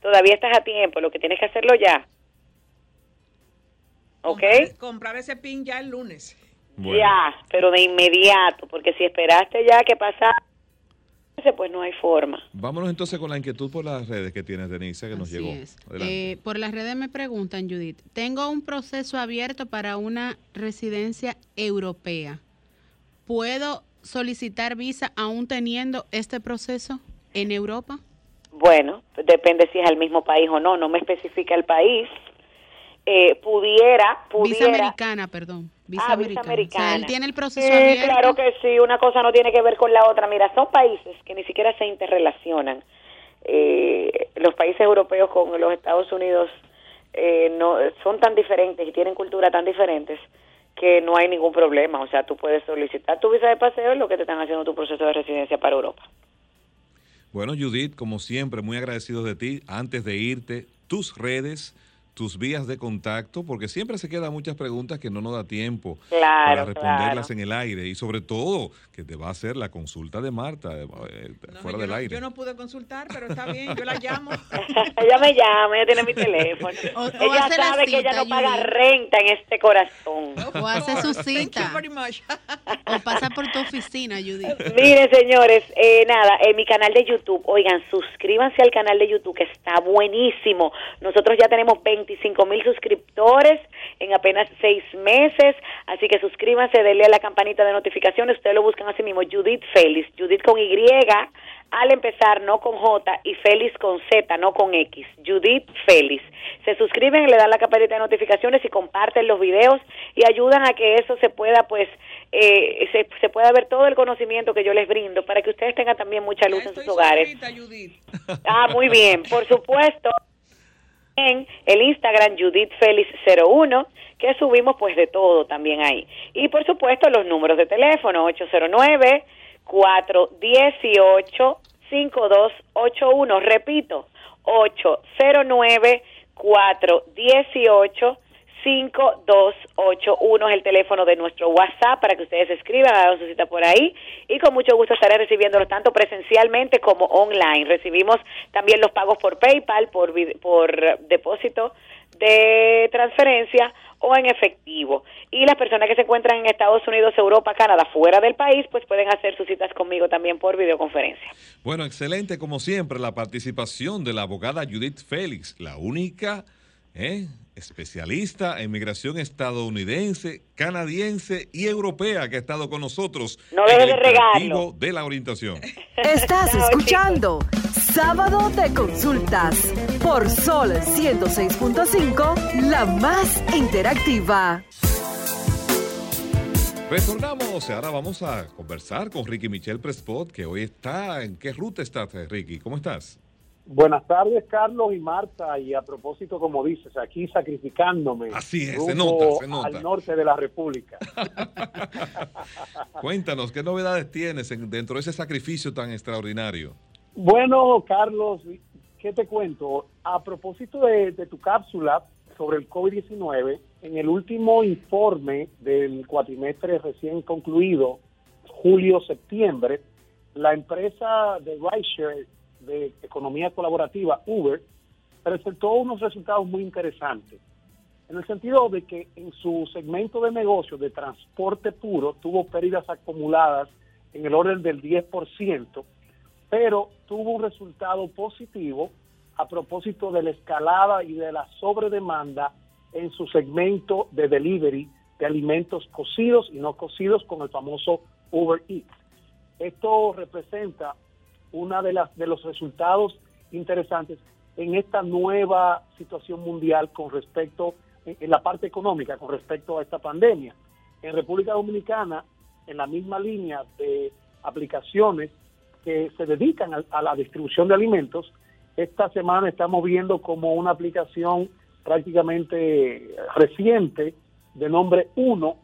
Todavía estás a tiempo, lo que tienes que hacerlo ya. ¿Ok? Comprar, comprar ese pin ya el lunes. Bueno. Ya, pero de inmediato, porque si esperaste ya que pasara, pues no hay forma. Vámonos entonces con la inquietud por las redes que tienes, Denise, que nos llegó. Eh, por las redes me preguntan, Judith, tengo un proceso abierto para una residencia europea. ¿Puedo solicitar visa aún teniendo este proceso en Europa? Bueno, depende si es al mismo país o no, no me especifica el país. Eh, pudiera, Visa pudiera. americana, perdón. Visa Ah, visa americana. O sea, americana. él tiene el proceso Sí, abierto. claro que sí, una cosa no tiene que ver con la otra. Mira, son países que ni siquiera se interrelacionan. Eh, los países europeos con los Estados Unidos eh, no son tan diferentes y tienen cultura tan diferentes que no hay ningún problema. O sea, tú puedes solicitar tu visa de paseo en lo que te están haciendo tu proceso de residencia para Europa. Bueno, Judith, como siempre, muy agradecidos de ti. Antes de irte, tus redes, tus vías de contacto, porque siempre se quedan muchas preguntas que no nos da tiempo Claro, para responderlas claro. en el aire. Y sobre todo, que te va a hacer la consulta de Marta eh, No, fuera del no, aire. yo no pude consultar, pero está bien, yo la *laughs* llamo. *laughs* ella me llama, ella tiene mi teléfono. *laughs* O- o ella sabe que ella cita, no paga Judith. renta en este corazón. O hace su Thank you cita. very much. O pasa por tu oficina, Judith. Miren, señores, eh, nada, en mi canal de YouTube, oigan, suscríbanse al canal de YouTube que está buenísimo. Nosotros ya tenemos 25 mil suscriptores en apenas seis meses, así que suscríbanse, denle a la campanita de notificaciones. Ustedes lo buscan así mismo, Judith Félix, Judith con Y al empezar, no con J, y Félix con Z, no con X. Judith Félix. Se suscriben, le dan la campanita de notificaciones y comparten los videos y ayudan a que eso se pueda, pues, eh, se, se pueda ver todo el conocimiento que yo les brindo para que ustedes tengan también mucha luz en sus hogares. Ah, muy bien, por supuesto. En el Instagram Judith Félix 01 que subimos pues de todo también ahí. Y por supuesto los números de teléfono 809 418 5281, repito, 809 418 5281 es el teléfono de nuestro WhatsApp para que ustedes escriban, hagan su cita por ahí y con mucho gusto estaré recibiéndolos tanto presencialmente como online. Recibimos también los pagos por PayPal, por, por depósito de transferencia o en efectivo. Y las personas que se encuentran en Estados Unidos, Europa, Canadá, fuera del país, pues pueden hacer sus citas conmigo también por videoconferencia. Bueno, excelente como siempre la participación de la abogada Judith Félix, la única ¿eh? Especialista en migración estadounidense, canadiense y europea que ha estado con nosotros no en el el regarlo. de la orientación. *laughs* Estás escuchando Sábado de Consultas por Sol 106.5, la más interactiva. Retornamos y ahora vamos a conversar con Ricky Michel Prespot, que hoy está. ¿En qué ruta estás, Ricky? ¿Cómo estás? Buenas tardes, Carlos y Marta. Y a propósito, como dices, aquí sacrificándome. Así es, se rumbo nota, se nota. Al norte de la República. *laughs* Cuéntanos, ¿qué novedades tienes en- dentro de ese sacrificio tan extraordinario? Bueno, Carlos, ¿qué te cuento? A propósito de, de tu cápsula sobre el COVID-19, en el último informe del cuatrimestre recién concluido, julio-septiembre, la empresa de rideshare de economía colaborativa, Uber, presentó unos resultados muy interesantes. En el sentido de que en su segmento de negocio de transporte puro tuvo pérdidas acumuladas en el orden del 10%, pero tuvo un resultado positivo a propósito de la escalada y de la sobredemanda en su segmento de delivery de alimentos cocidos y no cocidos con el famoso Uber Eats. Esto representa una de las de los resultados interesantes en esta nueva situación mundial con respecto en, en la parte económica con respecto a esta pandemia. En República Dominicana, en la misma línea de aplicaciones que se dedican a, a la distribución de alimentos, esta semana estamos viendo como una aplicación prácticamente reciente de nombre Uno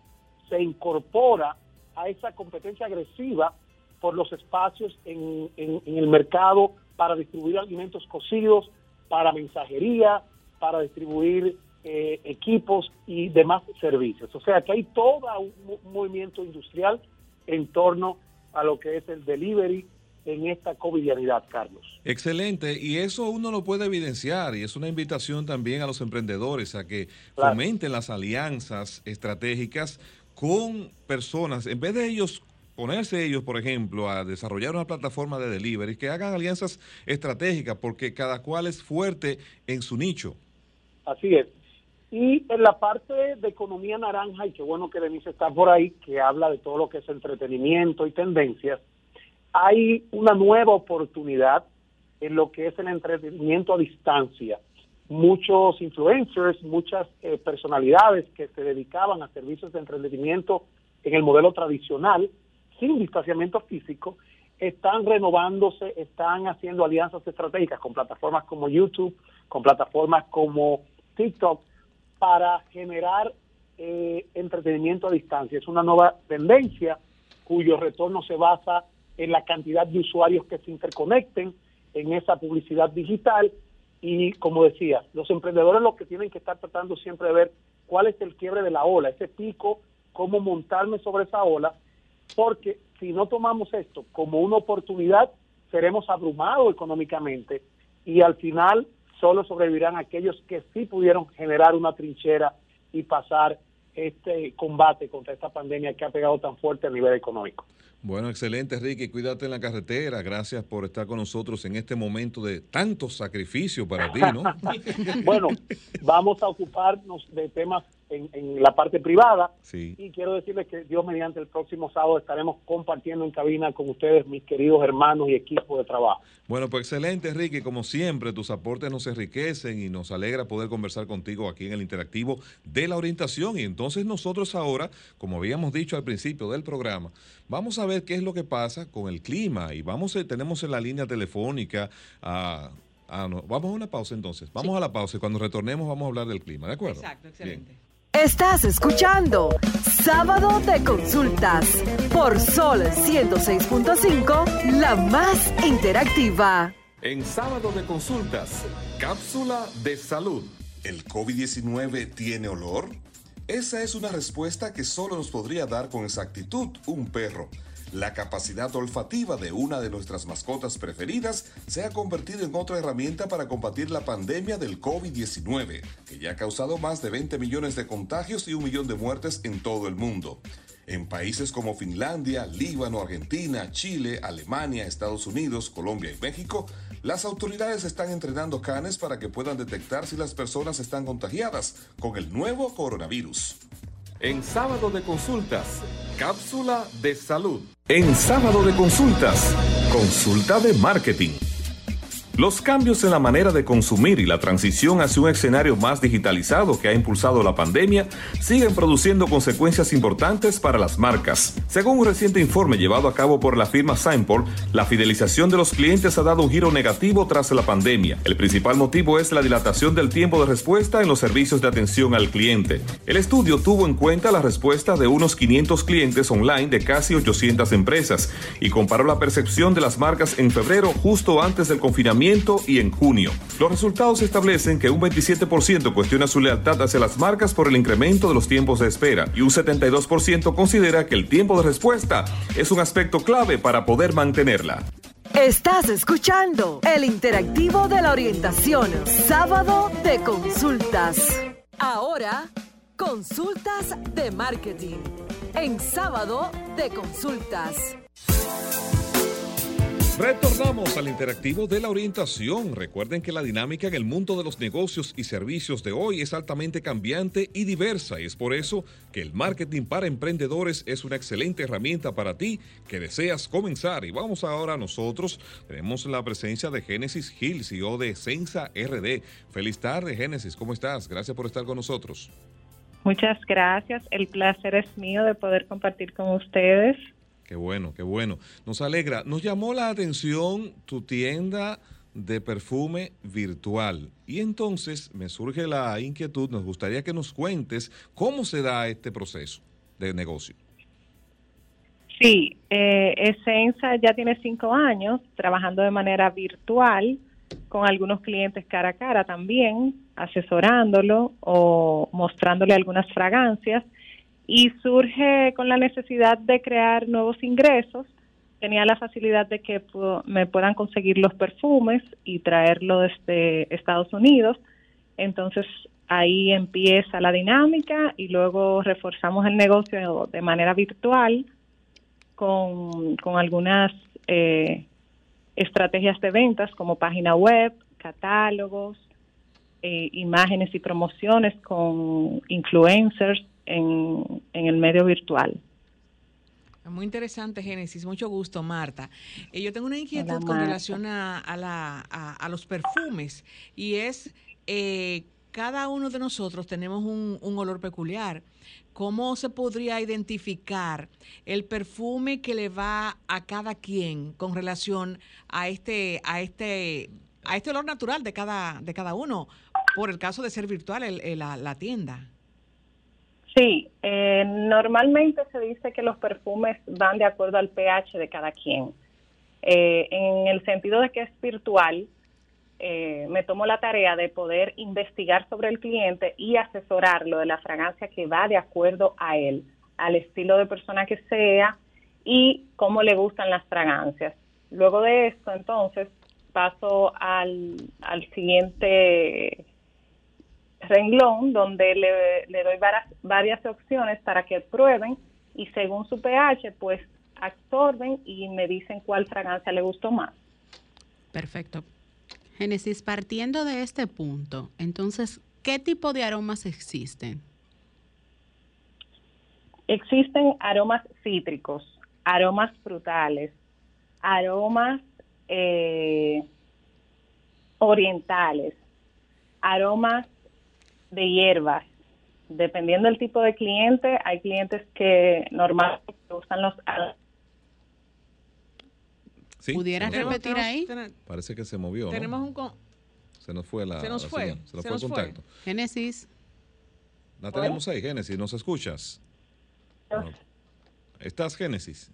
se incorpora a esa competencia agresiva por los espacios en, en- en el mercado para distribuir alimentos cocidos, para mensajería, para distribuir eh, equipos y demás servicios. O sea que hay todo un, mo- movimiento industrial en torno a lo que es el delivery en esta covidianidad, Carlos. Excelente, y eso uno lo puede evidenciar y es una invitación también a los emprendedores a que Claro. fomenten las alianzas estratégicas con personas, en vez de ellos ponerse ellos, por ejemplo, a desarrollar una plataforma de delivery, que hagan alianzas estratégicas porque cada cual es fuerte en su nicho. Así es. Y en la parte de economía naranja, y qué bueno que Denise está por ahí, que habla de todo lo que es entretenimiento y tendencias, hay una nueva oportunidad en lo que es el entretenimiento a distancia. Muchos influencers, muchas eh, personalidades que se dedicaban a servicios de entretenimiento en el modelo tradicional, sin distanciamiento físico, están renovándose, están haciendo alianzas estratégicas con plataformas como YouTube, con plataformas como TikTok, para generar eh, entretenimiento a distancia. Es una nueva tendencia cuyo retorno se basa en la cantidad de usuarios que se interconecten en esa publicidad digital y como decía, los emprendedores lo que tienen que estar tratando siempre de ver cuál es el quiebre de la ola, ese pico, cómo montarme sobre esa ola, porque si no tomamos esto como una oportunidad, seremos abrumados económicamente y al final solo sobrevivirán aquellos que sí pudieron generar una trinchera y pasar este combate contra esta pandemia que ha pegado tan fuerte a nivel económico. Bueno, excelente, Ricky. Cuídate en la carretera. Gracias por estar con nosotros en este momento de tanto sacrificio para ti, ¿no? *laughs* bueno, vamos a ocuparnos de temas en, en la parte privada. Sí. Y quiero decirles que Dios mediante el próximo sábado estaremos compartiendo en cabina con ustedes, mis queridos hermanos y equipo de trabajo. Bueno, pues excelente, Ricky. Como siempre, tus aportes nos enriquecen y nos alegra poder conversar contigo aquí en el interactivo de la orientación. Y entonces nosotros ahora, como habíamos dicho al principio del programa, vamos a ver qué es lo que pasa con el clima. Y vamos, a- tenemos en la línea telefónica a... no, vamos a una pausa entonces. Vamos a la pausa y cuando retornemos vamos a hablar del clima, ¿de acuerdo? Exacto, excelente. Estás escuchando Sábado de Consultas por Sol 106.5, la más interactiva. En sábado de consultas, cápsula de salud. ¿El COVID-19 tiene olor? Esa es una respuesta que solo nos podría dar con exactitud un perro. La capacidad olfativa de una de nuestras mascotas preferidas se ha convertido en otra herramienta para combatir la pandemia del COVID-19, que ya ha causado más de 20 millones de contagios y un millón de muertes en todo el mundo. En países como Finlandia, Líbano, Argentina, Chile, Alemania, Estados Unidos, Colombia y México, las autoridades están entrenando canes para que puedan detectar si las personas están contagiadas con el nuevo coronavirus. En sábado de consultas, cápsula de salud. En sábado de consultas, consulta de marketing. Los cambios en la manera de consumir y la transición hacia un escenario más digitalizado que ha impulsado la pandemia siguen produciendo consecuencias importantes para las marcas. Según un reciente informe llevado a cabo por la firma Signpol, la fidelización de los clientes ha dado un giro negativo tras la pandemia. El principal motivo es la dilatación del tiempo de respuesta en los servicios de atención al cliente. El estudio tuvo en cuenta la respuesta de unos 500 clientes online de casi 800 empresas y comparó la percepción de las marcas en febrero justo antes del confinamiento y en junio. Los resultados establecen que un 27% cuestiona su lealtad hacia las marcas por el incremento de los tiempos de espera y un 72% considera que el tiempo de respuesta es un aspecto clave para poder mantenerla. Estás escuchando el interactivo de la orientación, sábado de consultas. Ahora, consultas de marketing. En sábado de consultas. Retornamos al interactivo de la orientación. Recuerden que la dinámica en el mundo de los negocios y servicios de hoy es altamente cambiante y diversa y es por eso que el marketing para emprendedores es una excelente herramienta para ti que deseas comenzar. Y vamos ahora nosotros, tenemos la presencia de Génesis Hill, CEO de Sensa RD. Feliz tarde, Génesis, ¿cómo estás? Gracias por estar con nosotros. Muchas gracias. El placer es mío de poder compartir con ustedes. Qué bueno, qué bueno. Nos alegra. Nos llamó la atención tu tienda de perfume virtual. Y entonces me surge la inquietud, nos gustaría que nos cuentes cómo se da este proceso de negocio. Sí, eh, Essenza ya tiene cinco años trabajando de manera virtual con algunos clientes cara a cara también, asesorándolo o mostrándole algunas fragancias y surge con la necesidad de crear nuevos ingresos. Tenía la facilidad de que me puedan conseguir los perfumes y traerlo desde Estados Unidos. Entonces ahí empieza la dinámica y luego reforzamos el negocio de manera virtual con, con algunas eh, estrategias de ventas como página web, catálogos, eh, imágenes y promociones con influencers en, en el medio virtual. Muy interesante, Génesis. Mucho gusto, Marta. Eh, yo tengo una inquietud Hola, con relación a, a la- a- a los perfumes y es, eh, cada uno de nosotros tenemos un, un olor peculiar. ¿Cómo se podría identificar el perfume que le va a cada quien con relación a este, a este, a este olor natural de cada, de cada uno? Por el caso de ser virtual el- el- la, la tienda. Sí, eh, normalmente se dice que los perfumes van de acuerdo al pH de cada quien. Eh, en el sentido de que es virtual, eh, me tomo la tarea de poder investigar sobre el cliente y asesorarlo de la fragancia que va de acuerdo a él, al estilo de persona que sea y cómo le gustan las fragancias. Luego de esto, entonces, paso al, al siguiente renglón donde le, le doy varias, varias opciones para que prueben y según su pH pues absorben y me dicen cuál fragancia le gustó más. Perfecto. Génesis, partiendo de este punto, entonces, ¿qué tipo de aromas existen? Existen aromas cítricos, aromas frutales, aromas eh, orientales, aromas de hierbas. Dependiendo del tipo de cliente, hay clientes que normalmente usan los Sí, ¿Pudieras repetir ahí? Parece que se movió. ¿no? Tenemos un... con- Se nos fue la. Se nos la fue, señal, Se nos se fue el nos fue. contacto. Génesis. La tenemos ahí, Génesis. ¿Nos escuchas? No. ¿Estás, Génesis?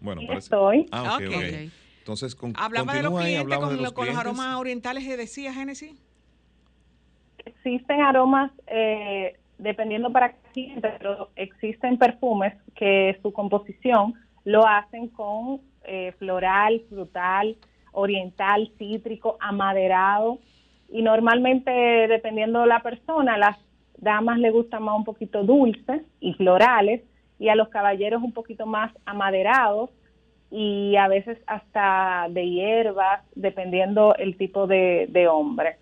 Bueno, Sí, parece. estoy. Ah, ok, Ok. ok. Entonces, con, Hablaba de los clientes con, los con los aromas orientales que decía Génesis. Existen aromas eh, dependiendo para qué cliente, pero existen perfumes que su composición lo hacen con eh, floral, frutal, oriental, cítrico, amaderado y normalmente dependiendo de la persona, las damas le gustan más un poquito dulces y florales y a los caballeros un poquito más amaderados y a veces hasta de hierbas, dependiendo el tipo de, de hombre.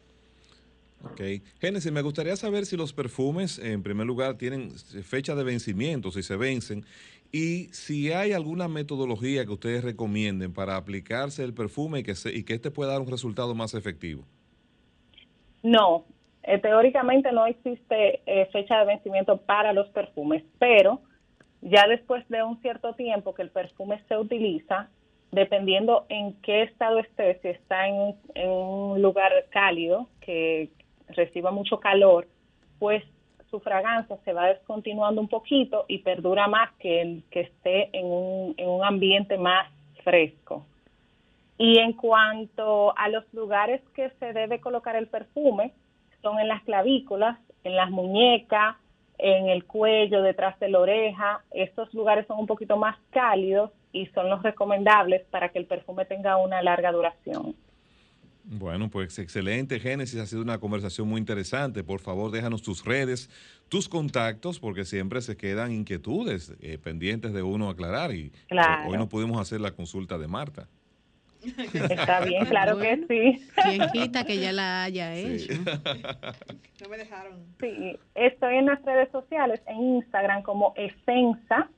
Ok. Génesis, me gustaría saber si los perfumes, en primer lugar, tienen fecha de vencimiento, si se vencen, y si hay alguna metodología que ustedes recomienden para aplicarse el perfume y que, se- este pueda dar un resultado más efectivo. No, eh, teóricamente no existe eh, fecha de vencimiento para los perfumes, pero ya después de un cierto tiempo que el perfume se utiliza, dependiendo en qué estado esté, si está en un lugar cálido que reciba mucho calor, pues su fragancia se va descontinuando un poquito y perdura más que el que esté en un, en un ambiente más fresco. Y en cuanto a los lugares que se debe colocar el perfume, son en las clavículas, en las muñecas, en el cuello, detrás de la oreja. Estos lugares son un poquito más cálidos y son los recomendables para que el perfume tenga una larga duración. Bueno, pues excelente, Génesis. Ha sido una conversación muy interesante. Por favor, déjanos tus redes, tus contactos, porque siempre se quedan inquietudes eh, pendientes de uno aclarar. Y Claro. hoy no pudimos hacer la consulta de Marta. Está bien, claro que sí. ¿Quién quita que ya la haya hecho? *laughs* No me dejaron. Sí, estoy en las redes sociales, en Instagram como Esensa,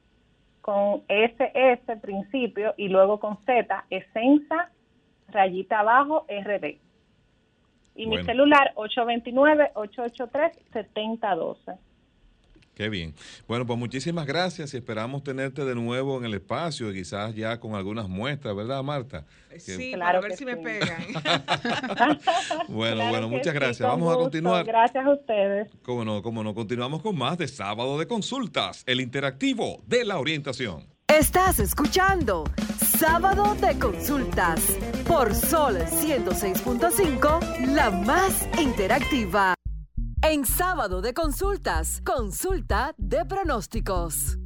con SS principio y luego con Z, Esensa, rayita abajo, RD. Y mi celular 829-883-7012. Qué bien. Bueno, pues muchísimas gracias y esperamos tenerte de nuevo en el espacio, quizás ya con algunas muestras, ¿verdad, Marta? Que- Sí, Claro para ver que si me pegan. *laughs* *laughs* Bueno, Claro bueno, que muchas sí, gracias. Vamos a continuar. Gracias a ustedes. Cómo no, cómo no. Continuamos con más de Sábado de Consultas, el interactivo de la orientación. Estás escuchando Sábado de Consultas por Sol 106.5, la más interactiva. En Sábado de Consultas, consulta de pronósticos.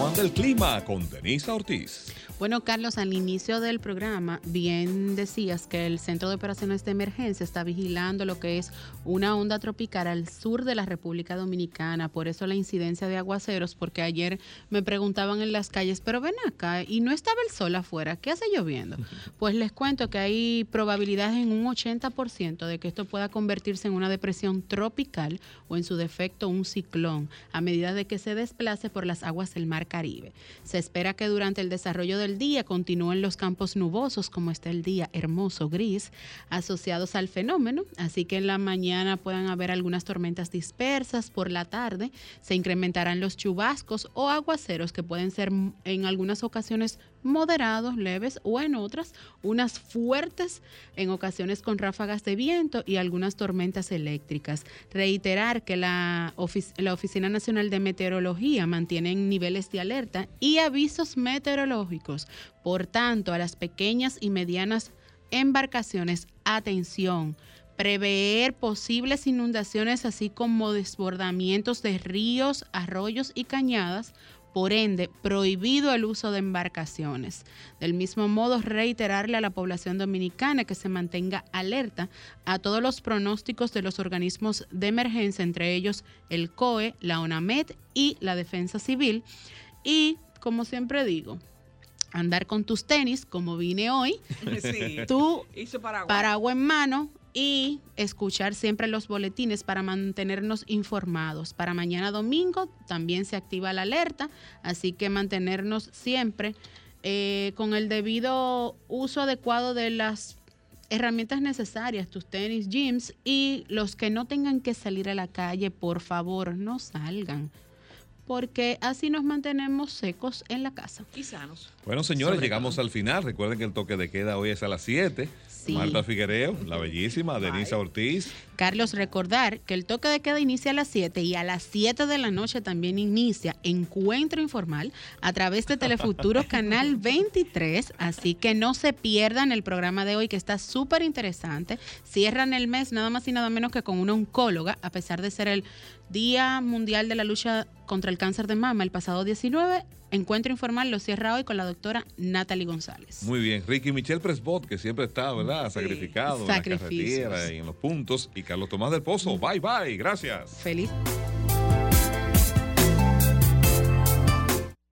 ¿Cómo anda el clima con Denisa Ortiz? Bueno, Carlos, al inicio del programa, bien decías que el Centro de Operaciones de Emergencia está vigilando lo que es una onda tropical al sur de la República Dominicana. Por eso la incidencia de aguaceros, porque ayer me preguntaban en las calles, pero ven acá, y no estaba el sol afuera, ¿qué hace lloviendo? *laughs* Pues les cuento que hay probabilidades en un 80% de que esto pueda convertirse en una depresión tropical o en su defecto un ciclón a medida de que se desplace por las aguas del Mar Caribe. Se espera que durante el desarrollo del día continúen los campos nubosos como está el día hermoso gris asociados al fenómeno, así que en la mañana puedan haber algunas tormentas dispersas, por la tarde se incrementarán los chubascos o aguaceros que pueden ser en algunas ocasiones moderados, leves o en otras unas fuertes en ocasiones con ráfagas de viento y algunas tormentas eléctricas. Reiterar que la, la Oficina Nacional de Meteorología mantiene niveles de alerta y avisos meteorológicos. Por tanto, a las pequeñas y medianas embarcaciones, atención. Prever posibles inundaciones así como desbordamientos de ríos, arroyos y cañadas por ende, prohibido el uso de embarcaciones. Del mismo modo, reiterarle a la población dominicana que se mantenga alerta a todos los pronósticos de los organismos de emergencia, entre ellos el COE, la ONAMED y la Defensa Civil. Y, como siempre digo, andar con tus tenis, como vine hoy, *laughs* Sí. tú paraguas en mano y escuchar siempre los boletines para mantenernos informados. Para mañana domingo también se activa la alerta, así que mantenernos siempre eh, con el debido uso adecuado de las herramientas necesarias, tus tenis, gyms y los que no tengan que salir a la calle, por favor, no salgan porque así nos mantenemos secos en la casa. Y sanos. Bueno, señores, Sobre llegamos al final. Recuerden que el toque de queda hoy es a las 7. Sí. Marta Figuereo, la bellísima, Denisa Ortiz. Carlos, recordar que el toque de queda inicia a las 7 y a las 7 de la noche también inicia Encuentro Informal a través de Telefuturo *laughs* Canal 23. Así que no se pierdan el programa de hoy que está súper interesante. Cierran el mes nada más y nada menos que con una oncóloga, a pesar de ser el Día Mundial de la Lucha contra el Cáncer de Mama el pasado 19. Encuentro Informal lo cierra hoy con la doctora Natalie González. Muy bien. Ricky Michelle Presbot, que siempre está, ¿verdad? Sacrificado en la carretera y en los puntos. Y Carlos Tomás del Pozo. Bye, bye. Gracias. Feliz.